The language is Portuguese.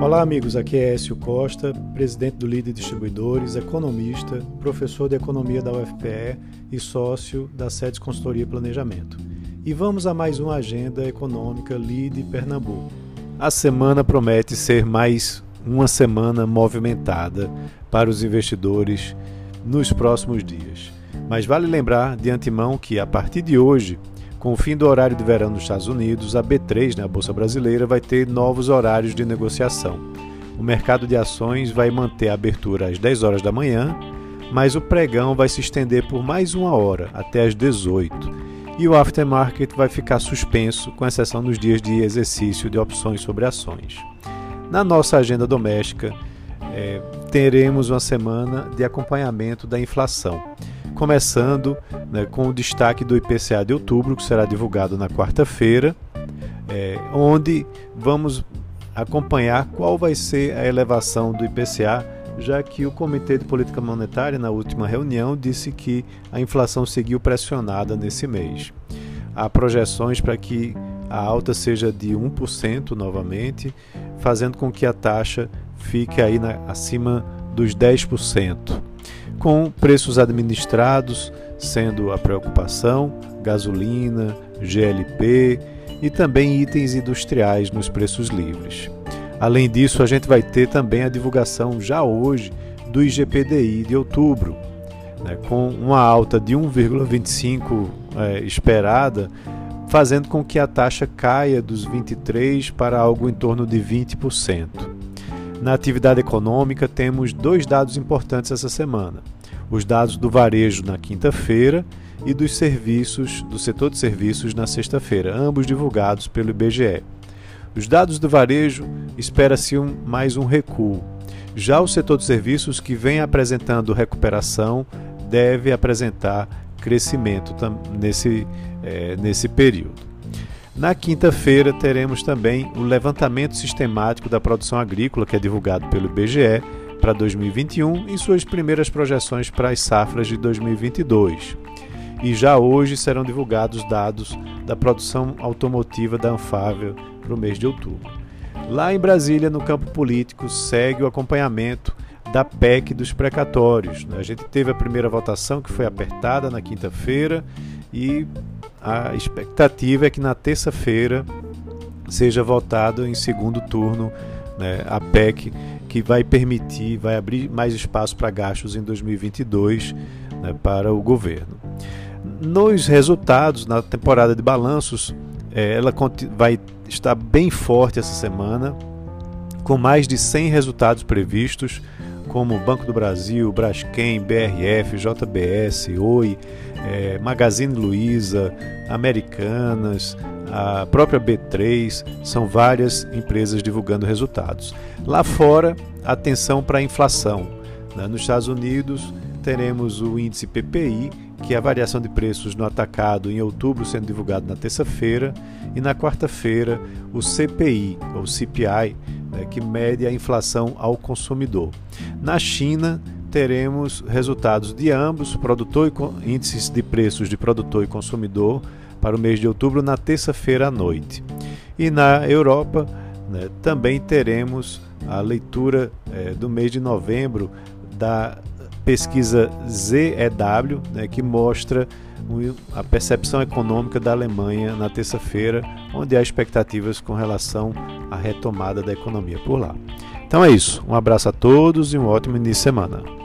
Olá, amigos. Aqui é Écio Costa, presidente do Líder Distribuidores, economista, professor de economia da UFPE e sócio da SEDES Consultoria e Planejamento. E vamos a mais uma agenda econômica Lide Pernambuco. A semana promete ser mais uma semana movimentada para os investidores nos próximos dias. Mas vale lembrar de antemão que a partir de hoje com o fim do horário de verão nos Estados Unidos, a B3, né, a Bolsa Brasileira, vai ter novos horários de negociação. O mercado de ações vai manter a abertura às 10 horas da manhã, mas o pregão vai se estender por mais uma hora, até às 18. E o aftermarket vai ficar suspenso, com exceção nos dias de exercício de opções sobre ações. Na nossa agenda doméstica, é, teremos uma semana de acompanhamento da inflação começando né, com o destaque do IPCA de outubro, que será divulgado na quarta-feira, é, onde vamos acompanhar qual vai ser a elevação do IPCA, já que o Comitê de Política Monetária, na última reunião, disse que a inflação seguiu pressionada nesse mês. Há projeções para que a alta seja de 1% novamente, fazendo com que a taxa fique aí na, acima dos 10% com preços administrados sendo a preocupação, gasolina, GLP e também itens industriais nos preços livres. Além disso, a gente vai ter também a divulgação já hoje do IGPDI de outubro, né, com uma alta de 1,25 é, esperada, fazendo com que a taxa caia dos 23 para algo em torno de 20%. Na atividade econômica, temos dois dados importantes essa semana: os dados do varejo na quinta-feira e dos serviços, do setor de serviços na sexta-feira, ambos divulgados pelo IBGE. Os dados do varejo espera-se um, mais um recuo. Já o setor de serviços, que vem apresentando recuperação, deve apresentar crescimento nesse, é, nesse período. Na quinta-feira teremos também o levantamento sistemático da produção agrícola, que é divulgado pelo IBGE para 2021 e suas primeiras projeções para as safras de 2022. E já hoje serão divulgados dados da produção automotiva da Anfávia para o mês de outubro. Lá em Brasília, no campo político, segue o acompanhamento da PEC dos precatórios. A gente teve a primeira votação que foi apertada na quinta-feira e a expectativa é que na terça-feira seja votado em segundo turno né, a PEC que vai permitir, vai abrir mais espaço para gastos em 2022 né, para o governo. Nos resultados, na temporada de balanços, é, ela vai estar bem forte essa semana, com mais de 100 resultados previstos como Banco do Brasil, Braskem, BRF, JBS, Oi, é, Magazine Luiza, Americanas, a própria B3, são várias empresas divulgando resultados. Lá fora, atenção para a inflação. Né? Nos Estados Unidos, teremos o índice PPI, que é a variação de preços no atacado em outubro sendo divulgado na terça-feira, e na quarta-feira o CPI, ou CPI, né, que mede a inflação ao consumidor. Na China, teremos resultados de ambos, produtor e índices de preços de produtor e consumidor para o mês de outubro na terça-feira à noite. E na Europa, né, também teremos a leitura é, do mês de novembro da pesquisa ZEW, né, que mostra a percepção econômica da Alemanha na terça-feira, onde há expectativas com relação à retomada da economia por lá. Então é isso. Um abraço a todos e um ótimo início de semana.